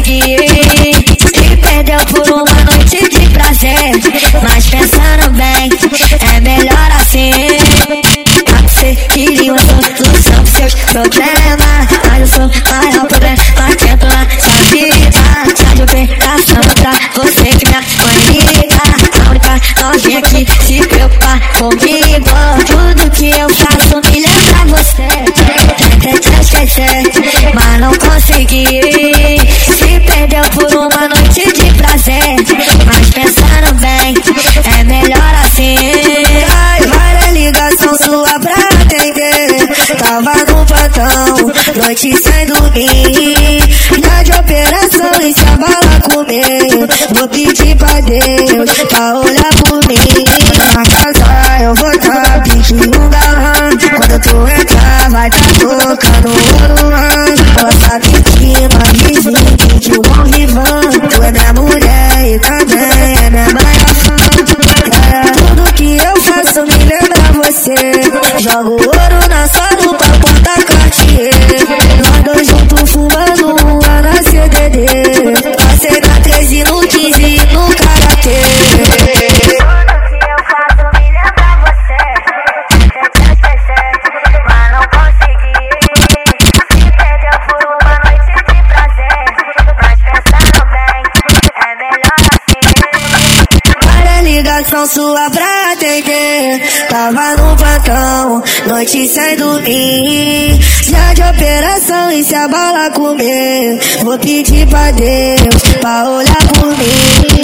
esquecer, mas não consegui. Se perdeu por uma noite de prazer, mas pensando bem, é melhor assim. Você queria uma solução pros seus problemas, mas eu sou maior problema. Tento lá sua vida, sai de obrigação pra você que me aguenta. A única novinha que se preocupa comigo, tudo que eu faço me lembra você. Tentei esquecer, mas não consegui. Noite sem dormir. Já de operação e se a bala comer. Vou pedir pra Deus pra olhar por mim. Na casa eu vou tá pedindo um galão. Quando tu entrar, vai tá tocando. Ela sabe que nós vizinhos de um bom rival. Tu é minha mulher e também é minha maior fã. É, tudo que eu faço me lembra você. Jogo ouro na sua roupa, yeah. Ligação sua pra atender. Tava no plantão, noite sem dormir. Já de operação e se a bala comer. Vou pedir pra Deus pra olhar por mim.